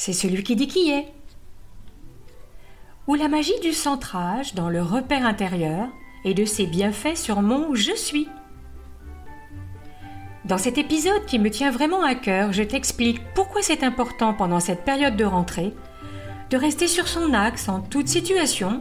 c'est celui qui dit qui est. Ou la magie du centrage dans le repère intérieur et de ses bienfaits sur mon je suis. Dans cet épisode qui me tient vraiment à cœur, je t'explique pourquoi c'est important pendant cette période de rentrée de rester sur son axe en toute situation,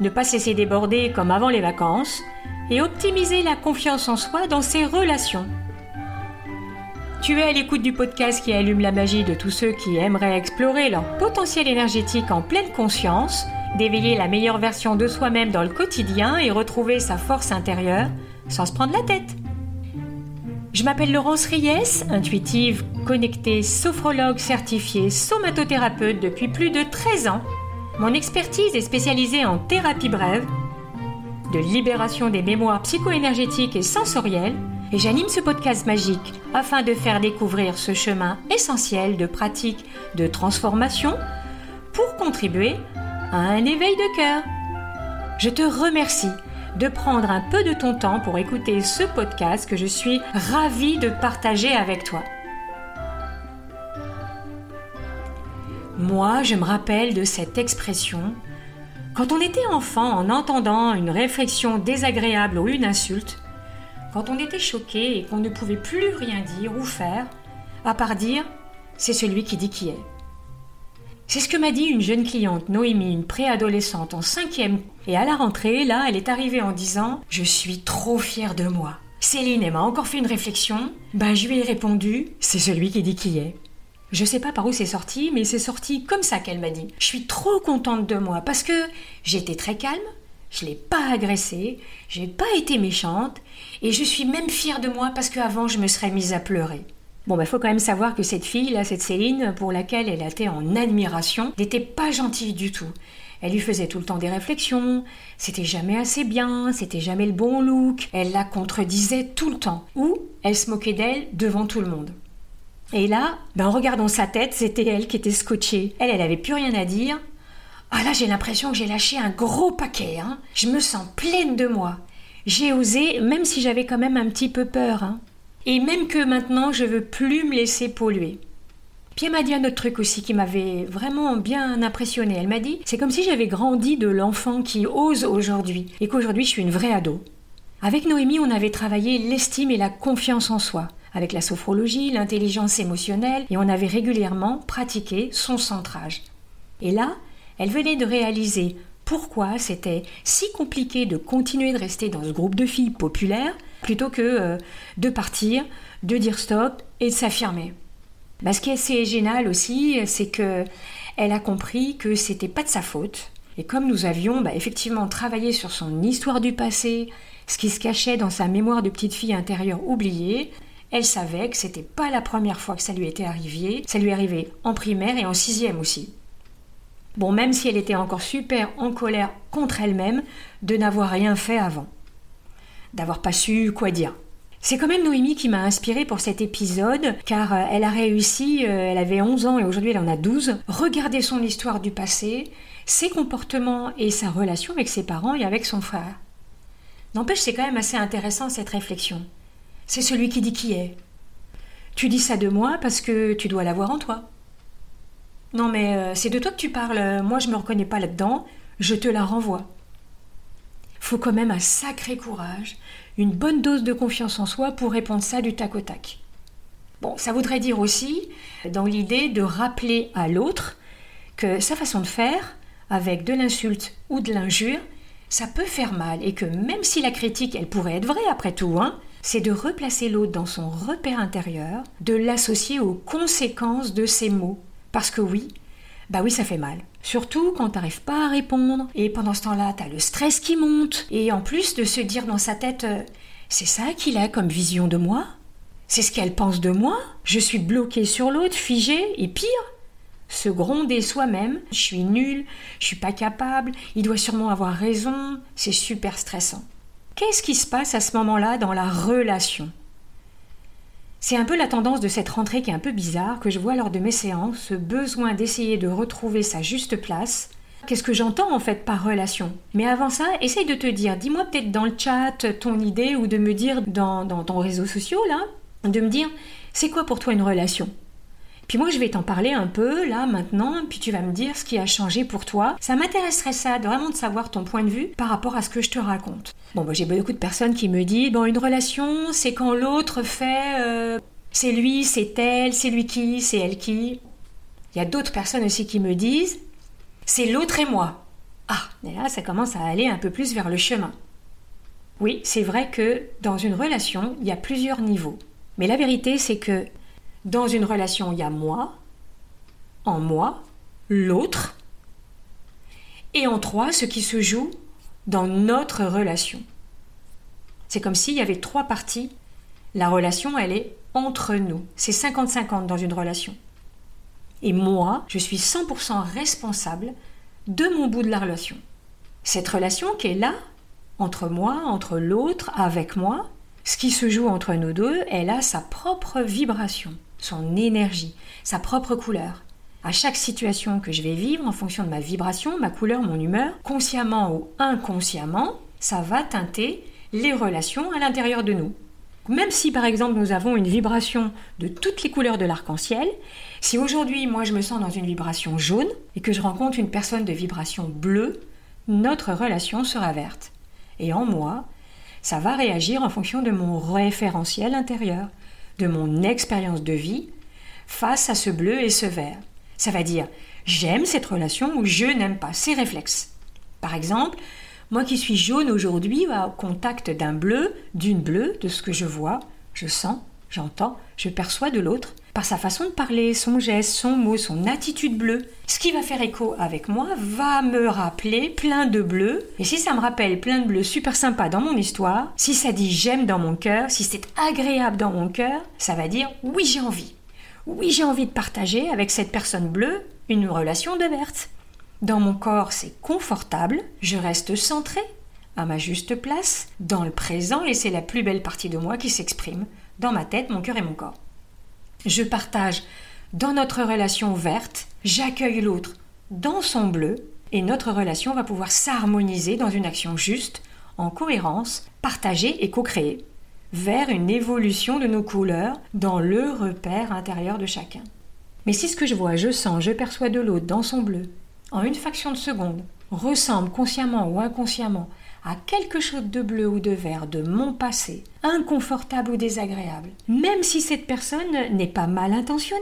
ne pas se laisser déborder comme avant les vacances et optimiser la confiance en soi dans ses relations. Tu es à l'écoute du podcast qui allume la magie de tous ceux qui aimeraient explorer leur potentiel énergétique en pleine conscience, d'éveiller la meilleure version de soi-même dans le quotidien et retrouver sa force intérieure sans se prendre la tête. Je m'appelle Laurence Ries, intuitive, connectée, sophrologue certifiée, somatothérapeute depuis plus de 13 ans. Mon expertise est spécialisée en thérapie brève, de libération des mémoires psycho-énergétiques et sensorielles, et j'anime ce podcast magique afin de faire découvrir ce chemin essentiel de pratique de transformation pour contribuer à un éveil de cœur. Je te remercie de prendre un peu de ton temps pour écouter ce podcast que je suis ravie de partager avec toi. Moi, je me rappelle de cette expression. Quand on était enfant en entendant une réflexion désagréable ou une insulte, quand on était choqué et qu'on ne pouvait plus rien dire ou faire, à part dire c'est celui qui dit qui est. C'est ce que m'a dit une jeune cliente, Noémie, une préadolescente en cinquième. Et à la rentrée, là, elle est arrivée en disant Je suis trop fière de moi. Céline, elle m'a encore fait une réflexion. Ben, je lui ai répondu C'est celui qui dit qui est. Je sais pas par où c'est sorti, mais c'est sorti comme ça qu'elle m'a dit. Je suis trop contente de moi parce que j'étais très calme, je l'ai pas agressée, j'ai pas été méchante, et je suis même fière de moi parce qu'avant je me serais mise à pleurer. Bon, il bah, faut quand même savoir que cette fille, là, cette Céline, pour laquelle elle était en admiration, n'était pas gentille du tout. Elle lui faisait tout le temps des réflexions, c'était jamais assez bien, c'était jamais le bon look, elle la contredisait tout le temps, ou elle se moquait d'elle devant tout le monde. Et là, ben, en regardant sa tête, c'était elle qui était scotchée. Elle, elle avait plus rien à dire. Ah là, j'ai l'impression que j'ai lâché un gros paquet. Hein. Je me sens pleine de moi. J'ai osé, même si j'avais quand même un petit peu peur. Hein. Et même que maintenant, je veux plus me laisser polluer. Puis m'a dit un autre truc aussi qui m'avait vraiment bien impressionné. Elle m'a dit c'est comme si j'avais grandi de l'enfant qui ose aujourd'hui et qu'aujourd'hui je suis une vraie ado. Avec Noémie, on avait travaillé l'estime et la confiance en soi, avec la sophrologie, l'intelligence émotionnelle, et on avait régulièrement pratiqué son centrage. Et là, elle venait de réaliser pourquoi c'était si compliqué de continuer de rester dans ce groupe de filles populaires plutôt que euh, de partir, de dire stop et de s'affirmer. Bah, ce qui est assez génial aussi, c'est que elle a compris que c'était pas de sa faute. Et comme nous avions bah, effectivement travaillé sur son histoire du passé, ce qui se cachait dans sa mémoire de petite fille intérieure oubliée, elle savait que c'était pas la première fois que ça lui était arrivé. Ça lui arrivait en primaire et en sixième aussi. Bon, même si elle était encore super en colère contre elle-même de n'avoir rien fait avant d'avoir pas su quoi dire. C'est quand même Noémie qui m'a inspirée pour cet épisode, car euh, elle a réussi, euh, elle avait 11 ans et aujourd'hui elle en a 12, regarder son histoire du passé, ses comportements et sa relation avec ses parents et avec son frère. N'empêche, c'est quand même assez intéressant cette réflexion. C'est celui qui dit qui est. Tu dis ça de moi parce que tu dois l'avoir en toi. Non mais euh, c'est de toi que tu parles, moi je me reconnais pas là-dedans, je te la renvoie faut quand même un sacré courage, une bonne dose de confiance en soi pour répondre ça du tac au tac. Bon, ça voudrait dire aussi, dans l'idée de rappeler à l'autre que sa façon de faire, avec de l'insulte ou de l'injure, ça peut faire mal et que même si la critique, elle pourrait être vraie après tout, hein, c'est de replacer l'autre dans son repère intérieur, de l'associer aux conséquences de ses mots. Parce que oui, bah oui, ça fait mal. Surtout quand t'arrives pas à répondre, et pendant ce temps-là, t'as le stress qui monte, et en plus de se dire dans sa tête euh, c'est ça qu'il a comme vision de moi? C'est ce qu'elle pense de moi? Je suis bloqué sur l'autre, figé, et pire se gronder soi-même, je suis nul, je suis pas capable, il doit sûrement avoir raison, c'est super stressant. Qu'est-ce qui se passe à ce moment-là dans la relation? C'est un peu la tendance de cette rentrée qui est un peu bizarre, que je vois lors de mes séances, ce besoin d'essayer de retrouver sa juste place. Qu'est-ce que j'entends en fait par relation? Mais avant ça, essaye de te dire, dis-moi peut-être dans le chat ton idée ou de me dire dans, ton réseau social, là, de me dire, c'est quoi pour toi une relation? Puis moi, je vais t'en parler un peu là maintenant, puis tu vas me dire ce qui a changé pour toi. Ça m'intéresserait ça, vraiment de savoir ton point de vue par rapport à ce que je te raconte. Bon, bah, j'ai beaucoup de personnes qui me disent, bon, une relation, c'est quand l'autre fait, euh, c'est lui, c'est elle, c'est lui qui, c'est elle qui. Il y a d'autres personnes aussi qui me disent, c'est l'autre et moi. Ah, et là, ça commence à aller un peu plus vers le chemin. Oui, c'est vrai que dans une relation, il y a plusieurs niveaux. Mais la vérité, c'est que dans une relation, il y a moi, en moi, l'autre, et en trois, ce qui se joue dans notre relation. C'est comme s'il y avait trois parties. La relation, elle est entre nous. C'est 50-50 dans une relation. Et moi, je suis 100% responsable de mon bout de la relation. Cette relation qui est là, entre moi, entre l'autre, avec moi, ce qui se joue entre nous deux, elle a sa propre vibration, son énergie, sa propre couleur. À chaque situation que je vais vivre, en fonction de ma vibration, ma couleur, mon humeur, consciemment ou inconsciemment, ça va teinter les relations à l'intérieur de nous. Même si par exemple nous avons une vibration de toutes les couleurs de l'arc-en-ciel, si aujourd'hui moi je me sens dans une vibration jaune et que je rencontre une personne de vibration bleue, notre relation sera verte. Et en moi, ça va réagir en fonction de mon référentiel intérieur, de mon expérience de vie face à ce bleu et ce vert. Ça va dire j'aime cette relation ou je n'aime pas, ces réflexes. Par exemple, moi qui suis jaune aujourd'hui, au contact d'un bleu, d'une bleue, de ce que je vois, je sens, j'entends, je perçois de l'autre, par sa façon de parler, son geste, son mot, son attitude bleue. Ce qui va faire écho avec moi va me rappeler plein de bleus. Et si ça me rappelle plein de bleus super sympas dans mon histoire, si ça dit j'aime dans mon cœur, si c'est agréable dans mon cœur, ça va dire oui j'ai envie. Oui j'ai envie de partager avec cette personne bleue une relation de verte. Dans mon corps c'est confortable, je reste centré, à ma juste place, dans le présent et c'est la plus belle partie de moi qui s'exprime, dans ma tête, mon cœur et mon corps je partage dans notre relation verte, j'accueille l'autre dans son bleu, et notre relation va pouvoir s'harmoniser dans une action juste, en cohérence, partagée et co-créée, vers une évolution de nos couleurs dans le repère intérieur de chacun. Mais si ce que je vois, je sens, je perçois de l'autre dans son bleu, en une fraction de seconde, ressemble consciemment ou inconsciemment à quelque chose de bleu ou de vert de mon passé, inconfortable ou désagréable, même si cette personne n'est pas mal intentionnée.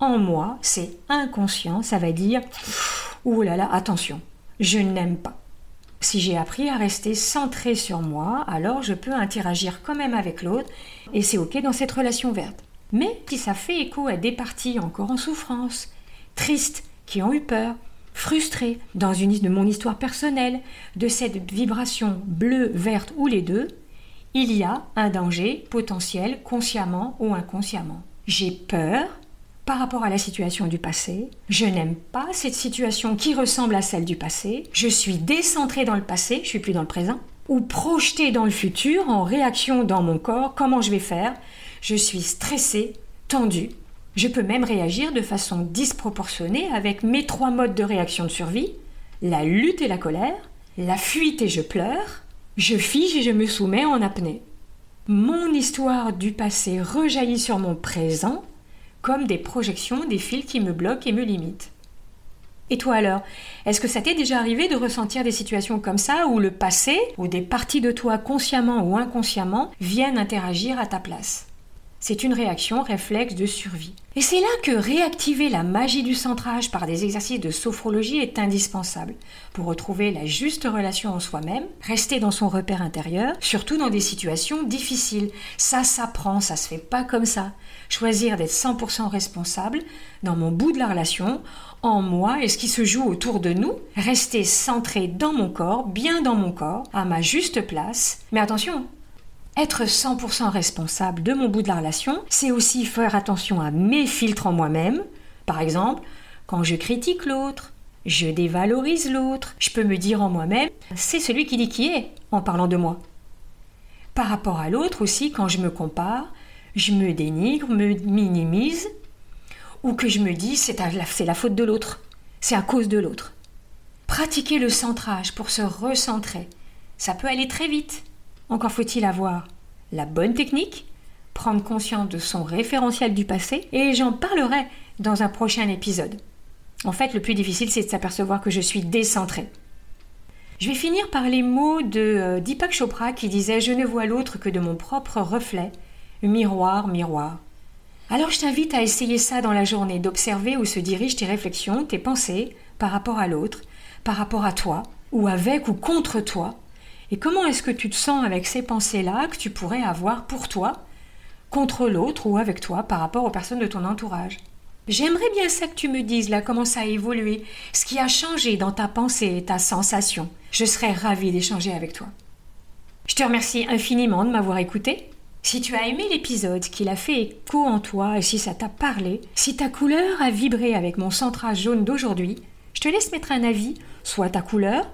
En moi, c'est inconscient, ça va dire Ouh là là, attention, je n'aime pas. Si j'ai appris à rester centré sur moi, alors je peux interagir quand même avec l'autre et c'est ok dans cette relation verte. Mais si ça fait écho à des parties encore en souffrance, tristes, qui ont eu peur, frustré dans une de mon histoire personnelle, de cette vibration bleue, verte ou les deux, il y a un danger potentiel consciemment ou inconsciemment. J'ai peur par rapport à la situation du passé, je n'aime pas cette situation qui ressemble à celle du passé, je suis décentré dans le passé, je suis plus dans le présent, ou projeté dans le futur en réaction dans mon corps, comment je vais faire, je suis stressé, tendu, je peux même réagir de façon disproportionnée avec mes trois modes de réaction de survie, la lutte et la colère, la fuite et je pleure, je fige et je me soumets en apnée. Mon histoire du passé rejaillit sur mon présent comme des projections des fils qui me bloquent et me limitent. Et toi alors, est-ce que ça t'est déjà arrivé de ressentir des situations comme ça où le passé, ou des parties de toi consciemment ou inconsciemment, viennent interagir à ta place? C'est une réaction réflexe de survie. Et c'est là que réactiver la magie du centrage par des exercices de sophrologie est indispensable pour retrouver la juste relation en soi-même, rester dans son repère intérieur, surtout dans des situations difficiles. Ça s'apprend, ça se fait pas comme ça. Choisir d'être 100% responsable dans mon bout de la relation, en moi et ce qui se joue autour de nous, rester centré dans mon corps, bien dans mon corps, à ma juste place. Mais attention, être 100% responsable de mon bout de la relation, c'est aussi faire attention à mes filtres en moi-même. Par exemple, quand je critique l'autre, je dévalorise l'autre, je peux me dire en moi-même, c'est celui qui dit qui est, en parlant de moi. Par rapport à l'autre aussi, quand je me compare, je me dénigre, me minimise, ou que je me dis c'est la faute de l'autre, c'est à cause de l'autre. Pratiquer le centrage pour se recentrer, ça peut aller très vite. Encore faut-il avoir la bonne technique prendre conscience de son référentiel du passé et j'en parlerai dans un prochain épisode. En fait, le plus difficile, c'est de s'apercevoir que je suis décentrée. Je vais finir par les mots de euh, Deepak Chopra qui disait Je ne vois l'autre que de mon propre reflet. Miroir, miroir. Alors je t'invite à essayer ça dans la journée, d'observer où se dirigent tes réflexions, tes pensées par rapport à l'autre, par rapport à toi, ou avec ou contre toi. Et comment est-ce que tu te sens avec ces pensées-là que tu pourrais avoir pour toi, contre l'autre ou avec toi par rapport aux personnes de ton entourage? J'aimerais bien ça que tu me dises là comment ça a évolué, ce qui a changé dans ta pensée et ta sensation. Je serais ravie d'échanger avec toi. Je te remercie infiniment de m'avoir écouté. Si tu as aimé l'épisode, qu'il a fait écho en toi et si ça t'a parlé, si ta couleur a vibré avec mon centrage jaune d'aujourd'hui, je te laisse mettre un avis, soit ta couleur,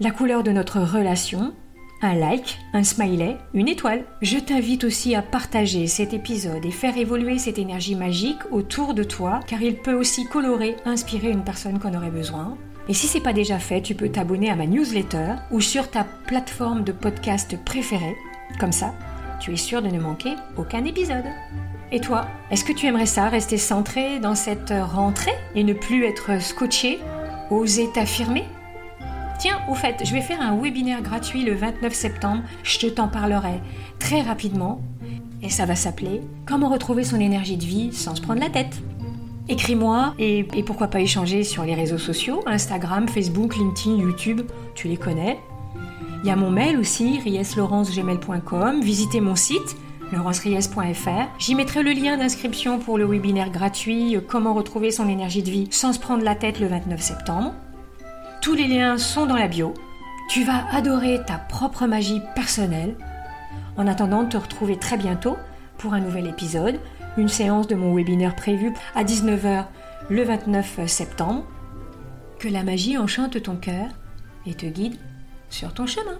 la couleur de notre relation, un like, un smiley, une étoile. Je t'invite aussi à partager cet épisode et faire évoluer cette énergie magique autour de toi, car il peut aussi colorer, inspirer une personne qu'on aurait besoin. Et si c'est pas déjà fait, tu peux t'abonner à ma newsletter ou sur ta plateforme de podcast préférée. Comme ça, tu es sûr de ne manquer aucun épisode. Et toi, est-ce que tu aimerais ça, rester centré dans cette rentrée et ne plus être scotché, oser t'affirmer? Tiens, au fait, je vais faire un webinaire gratuit le 29 septembre, je te t'en parlerai très rapidement, et ça va s'appeler Comment retrouver son énergie de vie sans se prendre la tête? Écris-moi et, pourquoi pas échanger sur les réseaux sociaux, Instagram, Facebook, LinkedIn, YouTube, tu les connais. Il y a mon mail aussi, rieslaurencegmail.com, visitez mon site laurenceries.fr. J'y mettrai le lien d'inscription pour le webinaire gratuit Comment retrouver son énergie de vie sans se prendre la tête le 29 septembre. Tous les liens sont dans la bio. Tu vas adorer ta propre magie personnelle. En attendant te retrouver très bientôt pour un nouvel épisode, une séance de mon webinaire prévu à 19h le 29 septembre. Que la magie enchante ton cœur et te guide sur ton chemin.